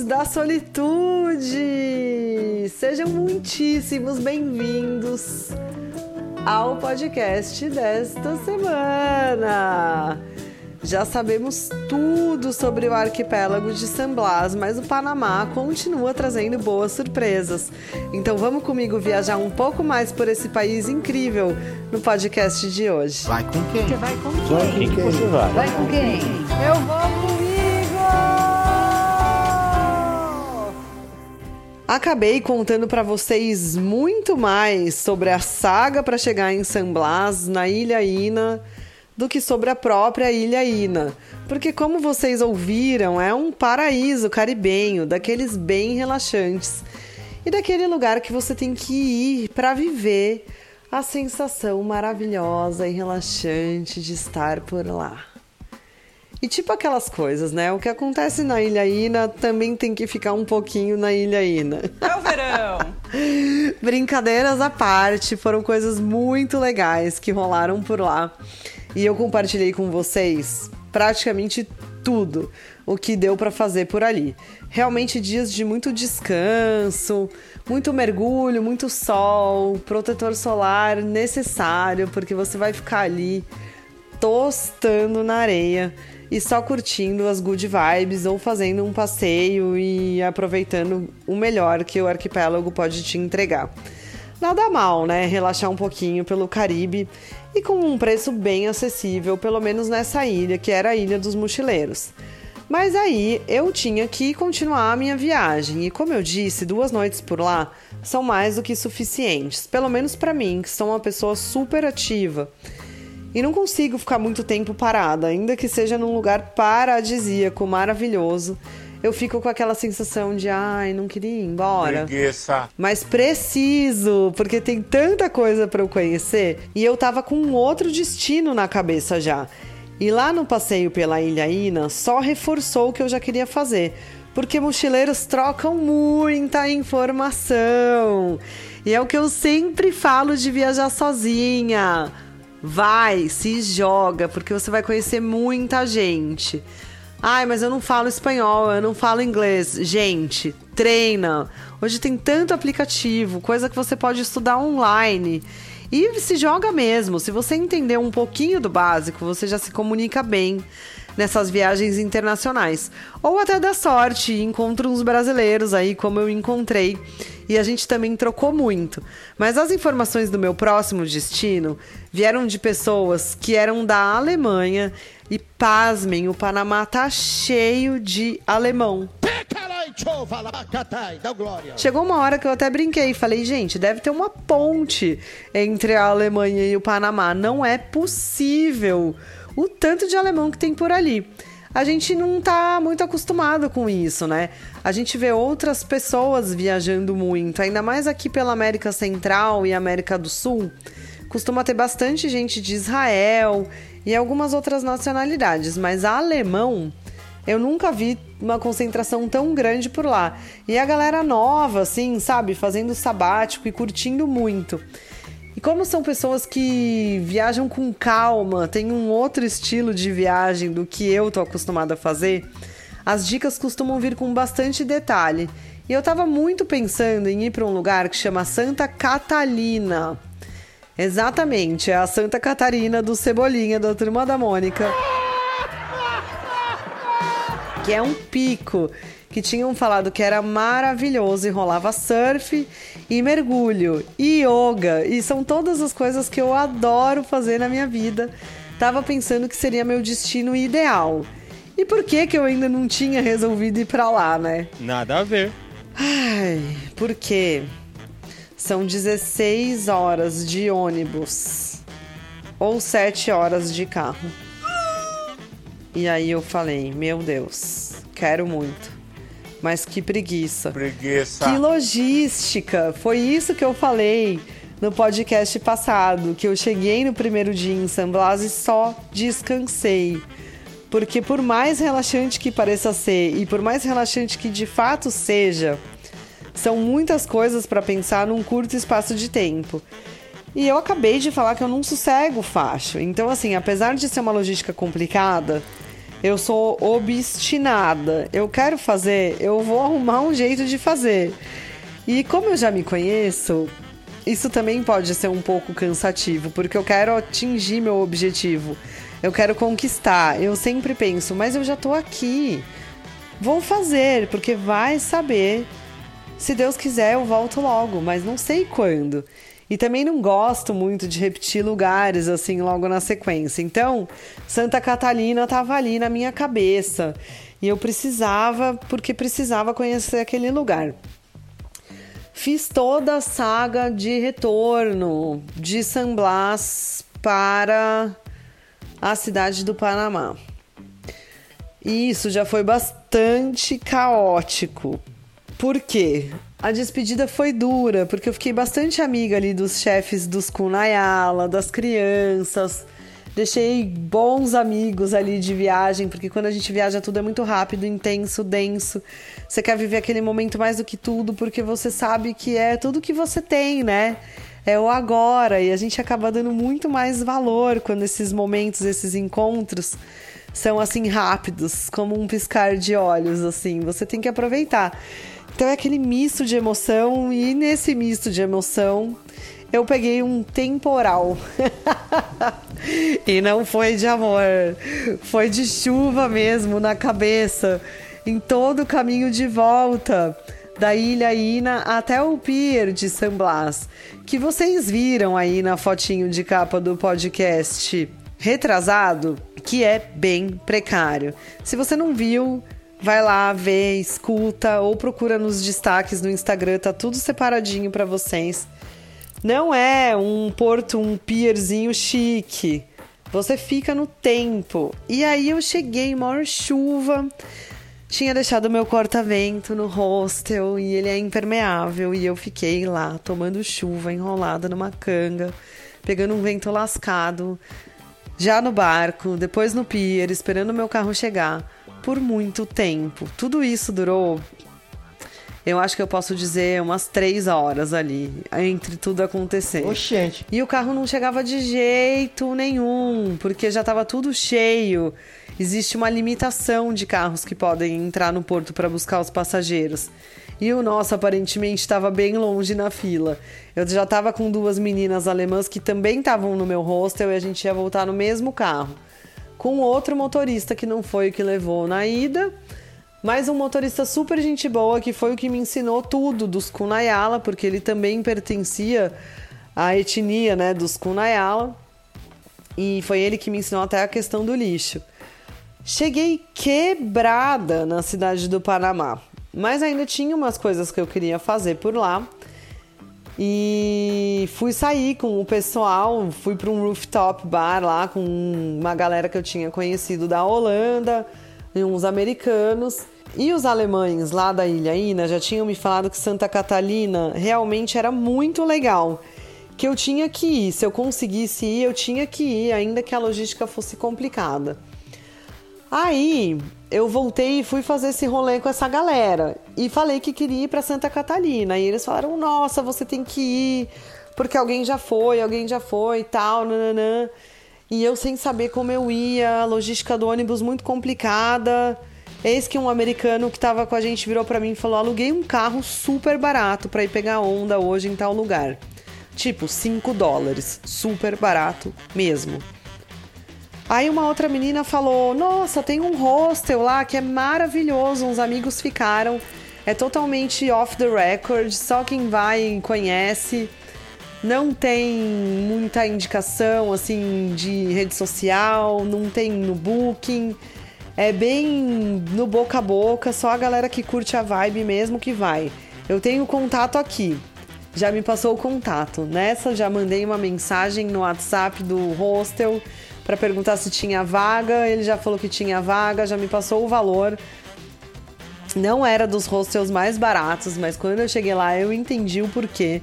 amantes da solitude! Sejam muitíssimos bem-vindos ao podcast desta semana. Já sabemos tudo sobre o arquipélago de San Blas, mas o Panamá continua trazendo boas surpresas. Então vamos comigo viajar um pouco mais por esse país incrível no podcast de hoje. Vai com quem? Você vai com Vai quem? com quem? Você vai. Vai com quem? Eu vou Acabei contando para vocês muito mais sobre a saga para chegar em San Blas, na Ilha Ina, do que sobre a própria Ilha Ina. Porque, como vocês ouviram, é um paraíso caribenho, daqueles bem relaxantes. E daquele lugar que você tem que ir para viver a sensação maravilhosa e relaxante de estar por lá. E tipo aquelas coisas, né? O que acontece na Ilha Ina também tem que ficar um pouquinho na Ilha Ina. É o verão! Brincadeiras à parte, foram coisas muito legais que rolaram por lá. E eu compartilhei com vocês praticamente tudo o que deu para fazer por ali. Realmente dias de muito descanso, muito mergulho, muito sol, protetor solar necessário, porque você vai ficar ali tostando na areia e só curtindo as good vibes ou fazendo um passeio e aproveitando o melhor que o arquipélago pode te entregar. Nada mal, né? Relaxar um pouquinho pelo Caribe e com um preço bem acessível, pelo menos nessa ilha, que era a Ilha dos Mochileiros. Mas aí eu tinha que continuar a minha viagem e, como eu disse, duas noites por lá são mais do que suficientes, pelo menos para mim, que sou uma pessoa super ativa. E não consigo ficar muito tempo parada, ainda que seja num lugar paradisíaco, maravilhoso. Eu fico com aquela sensação de, ai, não queria ir embora. Preguiça. Mas preciso, porque tem tanta coisa para eu conhecer e eu tava com um outro destino na cabeça já. E lá no passeio pela Ilha Ina só reforçou o que eu já queria fazer, porque mochileiros trocam muita informação. E é o que eu sempre falo de viajar sozinha. Vai, se joga, porque você vai conhecer muita gente. Ai, mas eu não falo espanhol, eu não falo inglês. Gente, treina. Hoje tem tanto aplicativo, coisa que você pode estudar online. E se joga mesmo. Se você entender um pouquinho do básico, você já se comunica bem nessas viagens internacionais. Ou até dá sorte encontra uns brasileiros aí, como eu encontrei. E a gente também trocou muito. Mas as informações do meu próximo destino vieram de pessoas que eram da Alemanha. E pasmem, o Panamá tá cheio de alemão. Chegou uma hora que eu até brinquei, falei, gente, deve ter uma ponte entre a Alemanha e o Panamá. Não é possível o tanto de alemão que tem por ali. A gente não tá muito acostumado com isso, né? A gente vê outras pessoas viajando muito, ainda mais aqui pela América Central e América do Sul. Costuma ter bastante gente de Israel e algumas outras nacionalidades, mas alemão eu nunca vi uma concentração tão grande por lá. E a galera nova, assim, sabe, fazendo sabático e curtindo muito. E como são pessoas que viajam com calma, têm um outro estilo de viagem do que eu tô acostumada a fazer, as dicas costumam vir com bastante detalhe. E eu tava muito pensando em ir para um lugar que chama Santa Catalina. Exatamente, é a Santa Catarina do Cebolinha da Turma da Mônica que é um pico que tinham falado que era maravilhoso e rolava surf e mergulho e yoga e são todas as coisas que eu adoro fazer na minha vida. Tava pensando que seria meu destino ideal. E por que que eu ainda não tinha resolvido ir para lá, né? Nada a ver. Ai, porque são 16 horas de ônibus ou 7 horas de carro. E aí eu falei, meu Deus, quero muito. Mas que preguiça. Preguiça. Que logística! Foi isso que eu falei no podcast passado, que eu cheguei no primeiro dia em San Blas e só descansei. Porque por mais relaxante que pareça ser e por mais relaxante que de fato seja, são muitas coisas para pensar num curto espaço de tempo. E eu acabei de falar que eu não sossego facho. Então, assim, apesar de ser uma logística complicada, Eu sou obstinada. Eu quero fazer, eu vou arrumar um jeito de fazer. E como eu já me conheço, isso também pode ser um pouco cansativo, porque eu quero atingir meu objetivo. Eu quero conquistar. Eu sempre penso, mas eu já tô aqui. Vou fazer, porque vai saber. Se Deus quiser, eu volto logo, mas não sei quando. E também não gosto muito de repetir lugares assim logo na sequência. Então, Santa Catalina estava ali na minha cabeça. E eu precisava, porque precisava conhecer aquele lugar. Fiz toda a saga de retorno de San Blas para a cidade do Panamá. E isso já foi bastante caótico. Por quê? A despedida foi dura, porque eu fiquei bastante amiga ali dos chefes dos Kunayala, das crianças. Deixei bons amigos ali de viagem, porque quando a gente viaja tudo é muito rápido, intenso, denso. Você quer viver aquele momento mais do que tudo, porque você sabe que é tudo que você tem, né? É o agora, e a gente acaba dando muito mais valor quando esses momentos, esses encontros são assim rápidos, como um piscar de olhos, assim. Você tem que aproveitar. Então é aquele misto de emoção, e nesse misto de emoção eu peguei um temporal. e não foi de amor, foi de chuva mesmo na cabeça, em todo o caminho de volta da Ilha Ina até o pier de San Blas, que vocês viram aí na fotinho de capa do podcast retrasado, que é bem precário. Se você não viu, vai lá ver, escuta ou procura nos destaques no Instagram, tá tudo separadinho para vocês. Não é um porto, um pierzinho chique. Você fica no tempo. E aí eu cheguei, maior chuva. Tinha deixado meu corta-vento no hostel e ele é impermeável. E eu fiquei lá tomando chuva, enrolada numa canga, pegando um vento lascado. Já no barco, depois no pier, esperando meu carro chegar, por muito tempo. Tudo isso durou eu acho que eu posso dizer umas três horas ali, entre tudo acontecer. Oxente. E o carro não chegava de jeito nenhum, porque já estava tudo cheio. Existe uma limitação de carros que podem entrar no porto para buscar os passageiros. E o nosso aparentemente estava bem longe na fila. Eu já estava com duas meninas alemãs que também estavam no meu hostel e a gente ia voltar no mesmo carro. Com outro motorista que não foi o que levou na ida mas um motorista super gente boa que foi o que me ensinou tudo dos Kunayala, porque ele também pertencia à etnia né, dos Kunayala. E foi ele que me ensinou até a questão do lixo. Cheguei quebrada na cidade do Panamá, mas ainda tinha umas coisas que eu queria fazer por lá. E fui sair com o pessoal, fui para um rooftop bar lá com uma galera que eu tinha conhecido da Holanda e uns americanos. E os alemães lá da Ilha Ina já tinham me falado que Santa Catalina realmente era muito legal. Que eu tinha que ir, se eu conseguisse ir, eu tinha que ir, ainda que a logística fosse complicada. Aí eu voltei e fui fazer esse rolê com essa galera e falei que queria ir para Santa Catalina. E eles falaram: Nossa, você tem que ir, porque alguém já foi, alguém já foi e tal, nananã. E eu sem saber como eu ia, a logística do ônibus muito complicada. Eis que um americano que estava com a gente virou para mim e falou: aluguei um carro super barato para ir pegar onda hoje em tal lugar. Tipo, 5 dólares. Super barato mesmo. Aí uma outra menina falou: Nossa, tem um hostel lá que é maravilhoso. Uns amigos ficaram. É totalmente off the record, só quem vai conhece não tem muita indicação assim de rede social, não tem no Booking. É bem no boca a boca, só a galera que curte a vibe mesmo que vai. Eu tenho contato aqui. Já me passou o contato. Nessa já mandei uma mensagem no WhatsApp do hostel para perguntar se tinha vaga. Ele já falou que tinha vaga, já me passou o valor. Não era dos hostels mais baratos, mas quando eu cheguei lá eu entendi o porquê.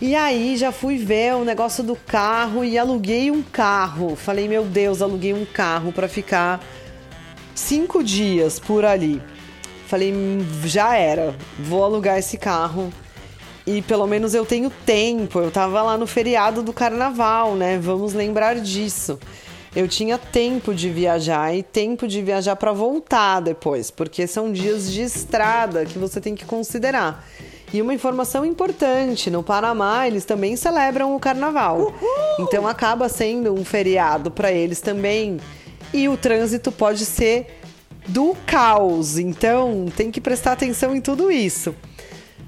E aí já fui ver o negócio do carro e aluguei um carro. Falei, meu Deus, aluguei um carro para ficar cinco dias por ali. Falei, hum, já era, vou alugar esse carro e pelo menos eu tenho tempo. Eu tava lá no feriado do carnaval, né? Vamos lembrar disso. eu tinha tempo de viajar e tempo de viajar para voltar depois, porque são dias de estrada que você tem que considerar. E uma informação importante: no Panamá eles também celebram o carnaval. Uhul! Então acaba sendo um feriado para eles também. E o trânsito pode ser do caos. Então tem que prestar atenção em tudo isso.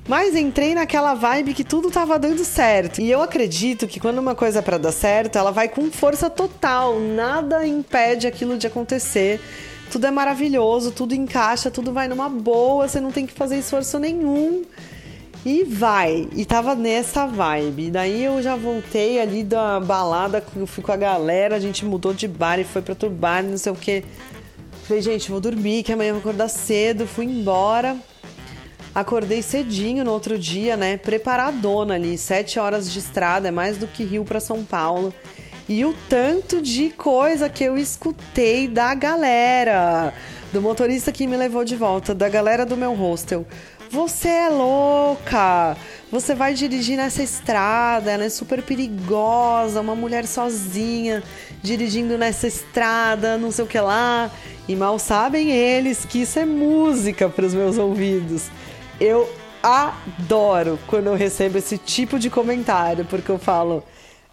Mas entrei naquela vibe que tudo tava dando certo. E eu acredito que quando uma coisa é para dar certo, ela vai com força total. Nada impede aquilo de acontecer. Tudo é maravilhoso, tudo encaixa, tudo vai numa boa, você não tem que fazer esforço nenhum. E vai. E tava nessa vibe. Daí eu já voltei ali da balada, eu fui com a galera, a gente mudou de bar e foi pra outro bar, não sei o que. Falei, gente, vou dormir, que amanhã eu vou acordar cedo. Fui embora. Acordei cedinho no outro dia, né? Preparadona ali, sete horas de estrada, é mais do que Rio para São Paulo. E o tanto de coisa que eu escutei da galera, do motorista que me levou de volta, da galera do meu hostel. Você é louca! Você vai dirigir nessa estrada, ela é super perigosa, uma mulher sozinha dirigindo nessa estrada, não sei o que lá. E mal sabem eles que isso é música para os meus ouvidos. Eu adoro quando eu recebo esse tipo de comentário, porque eu falo,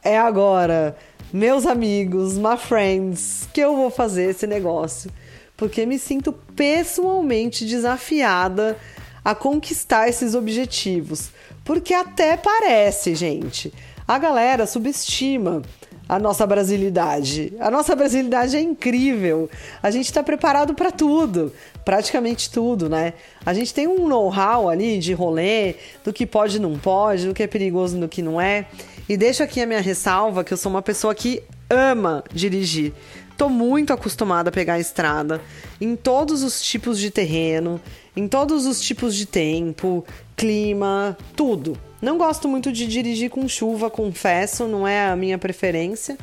é agora, meus amigos, my friends, que eu vou fazer esse negócio. Porque me sinto pessoalmente desafiada a conquistar esses objetivos. Porque até parece, gente, a galera subestima a nossa brasilidade. A nossa brasilidade é incrível. A gente está preparado para tudo, praticamente tudo, né? A gente tem um know-how ali de rolê, do que pode e não pode, do que é perigoso e do que não é. E deixo aqui a minha ressalva que eu sou uma pessoa que ama dirigir. Tô muito acostumada a pegar a estrada em todos os tipos de terreno, em todos os tipos de tempo, clima, tudo. Não gosto muito de dirigir com chuva, confesso, não é a minha preferência,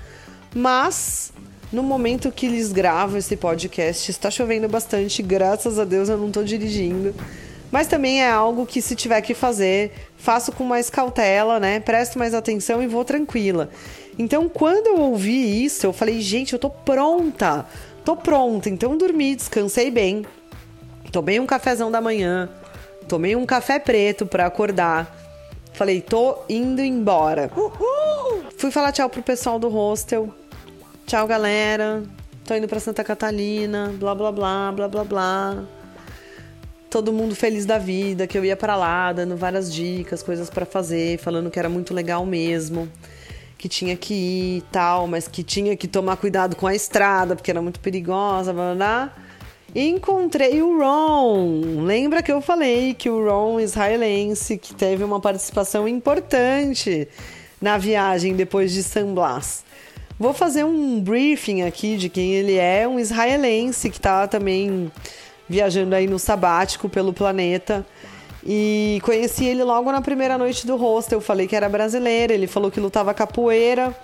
mas no momento que lhes gravo esse podcast, está chovendo bastante, graças a Deus eu não estou dirigindo. Mas também é algo que, se tiver que fazer, faço com mais cautela, né? Presto mais atenção e vou tranquila. Então, quando eu ouvi isso, eu falei, gente, eu tô pronta, tô pronta. Então, dormi, descansei bem, tomei um cafezão da manhã, tomei um café preto para acordar. Falei, tô indo embora. Uhul! Fui falar tchau pro pessoal do hostel. Tchau, galera. Tô indo pra Santa Catalina. Blá, blá, blá, blá, blá, blá. Todo mundo feliz da vida, que eu ia para lá, dando várias dicas, coisas para fazer, falando que era muito legal mesmo, que tinha que ir e tal, mas que tinha que tomar cuidado com a estrada, porque era muito perigosa, blá, blá, blá encontrei o Ron. Lembra que eu falei que o Ron israelense, que teve uma participação importante na viagem depois de San Blas. Vou fazer um briefing aqui de quem ele é, um israelense que está também viajando aí no sabático pelo planeta. E conheci ele logo na primeira noite do hostel. Eu falei que era brasileiro, ele falou que lutava capoeira.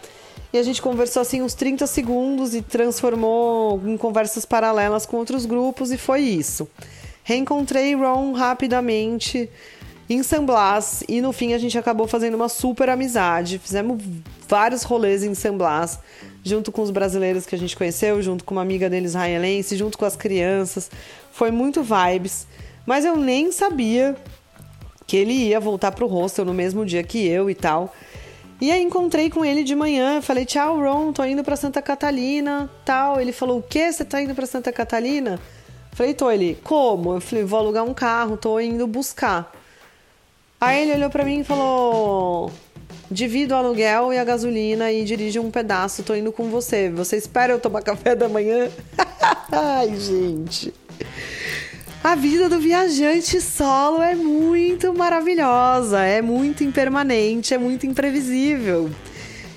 E a gente conversou assim uns 30 segundos e transformou em conversas paralelas com outros grupos e foi isso. Reencontrei Ron rapidamente em San Blas e no fim a gente acabou fazendo uma super amizade. Fizemos vários rolês em San Blas, junto com os brasileiros que a gente conheceu, junto com uma amiga dele israelense, junto com as crianças. Foi muito vibes, mas eu nem sabia que ele ia voltar pro hostel no mesmo dia que eu e tal. E aí encontrei com ele de manhã, falei: "Tchau, Ron, tô indo para Santa Catalina", tal. Ele falou: "O quê? Você tá indo para Santa Catalina?" Falei: "Tô". Ele: "Como?" Eu falei: "Vou alugar um carro, tô indo buscar". Aí ele olhou para mim e falou: "Divido o aluguel e a gasolina e dirijo um pedaço, tô indo com você. Você espera eu tomar café da manhã?" Ai, gente. A vida do viajante solo é muito maravilhosa, é muito impermanente, é muito imprevisível.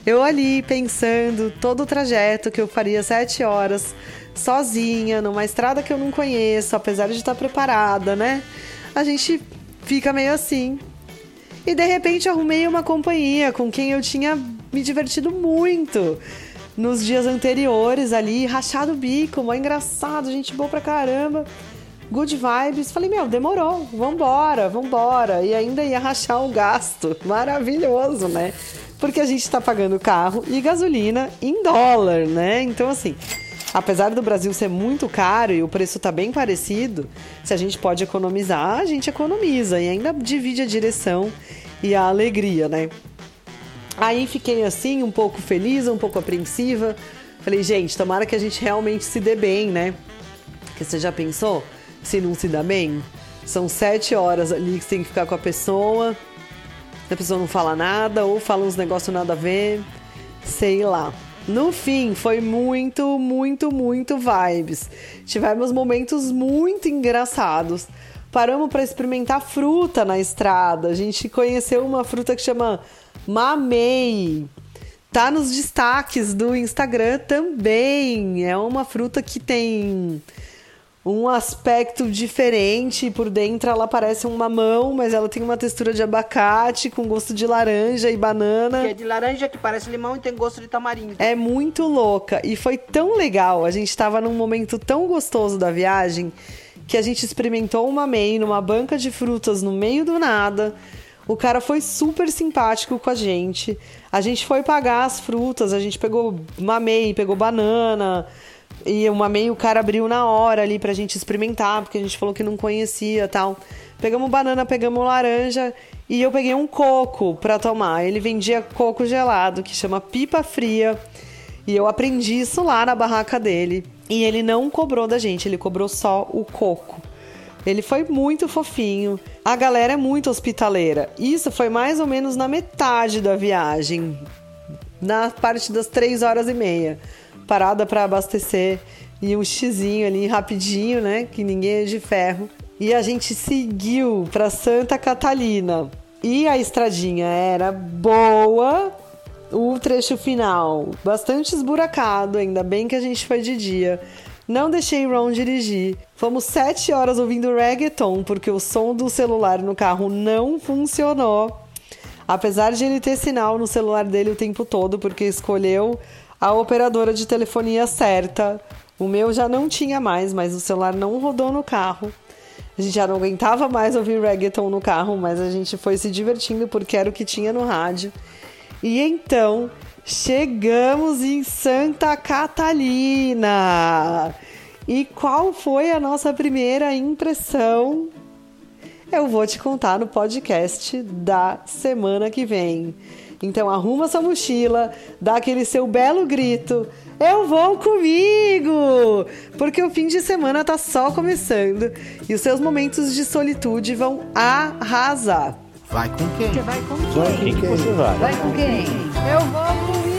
Eu ali pensando todo o trajeto que eu faria sete horas sozinha, numa estrada que eu não conheço, apesar de estar preparada, né? A gente fica meio assim. E de repente arrumei uma companhia com quem eu tinha me divertido muito nos dias anteriores ali, rachado o bico, mó engraçado, gente boa pra caramba. Good vibes. Falei, meu, demorou, vambora, vambora. E ainda ia rachar o gasto. Maravilhoso, né? Porque a gente tá pagando carro e gasolina em dólar, né? Então, assim, apesar do Brasil ser muito caro e o preço tá bem parecido, se a gente pode economizar, a gente economiza e ainda divide a direção e a alegria, né? Aí fiquei assim, um pouco feliz, um pouco apreensiva. Falei, gente, tomara que a gente realmente se dê bem, né? Porque você já pensou se não se dá bem? São sete horas ali que você tem que ficar com a pessoa, a pessoa não fala nada, ou fala uns negócios nada a ver, sei lá. No fim, foi muito, muito, muito vibes. Tivemos momentos muito engraçados. Paramos para experimentar fruta na estrada. A gente conheceu uma fruta que chama mamei. Tá nos destaques do Instagram também. É uma fruta que tem um aspecto diferente. Por dentro ela parece um mamão, mas ela tem uma textura de abacate com gosto de laranja e banana. Que é de laranja que parece limão e tem gosto de tamarindo. É muito louca e foi tão legal. A gente estava num momento tão gostoso da viagem que a gente experimentou uma MEI numa banca de frutas no meio do nada. O cara foi super simpático com a gente. A gente foi pagar as frutas, a gente pegou mamei, pegou banana. E uma meio o cara abriu na hora ali pra gente experimentar, porque a gente falou que não conhecia tal. Pegamos banana, pegamos laranja e eu peguei um coco pra tomar. Ele vendia coco gelado, que chama pipa fria. E eu aprendi isso lá na barraca dele. E ele não cobrou da gente, ele cobrou só o coco. Ele foi muito fofinho. A galera é muito hospitaleira. Isso foi mais ou menos na metade da viagem, na parte das três horas e meia. Parada para abastecer e um xizinho ali rapidinho, né? Que ninguém é de ferro. E a gente seguiu para Santa Catalina. E a estradinha era boa, o trecho final bastante esburacado, ainda bem que a gente foi de dia. Não deixei Ron dirigir. Fomos sete horas ouvindo reggaeton, porque o som do celular no carro não funcionou. Apesar de ele ter sinal no celular dele o tempo todo, porque escolheu a operadora de telefonia certa. O meu já não tinha mais, mas o celular não rodou no carro. A gente já não aguentava mais ouvir reggaeton no carro, mas a gente foi se divertindo porque era o que tinha no rádio. E então Chegamos em Santa Catalina! E qual foi a nossa primeira impressão? Eu vou te contar no podcast da semana que vem. Então arruma sua mochila, dá aquele seu belo grito. Eu vou comigo! Porque o fim de semana tá só começando e os seus momentos de solitude vão arrasar. Vai com quem? Você vai com Vai quem? com quem você vai? Vai com quem? Eu vou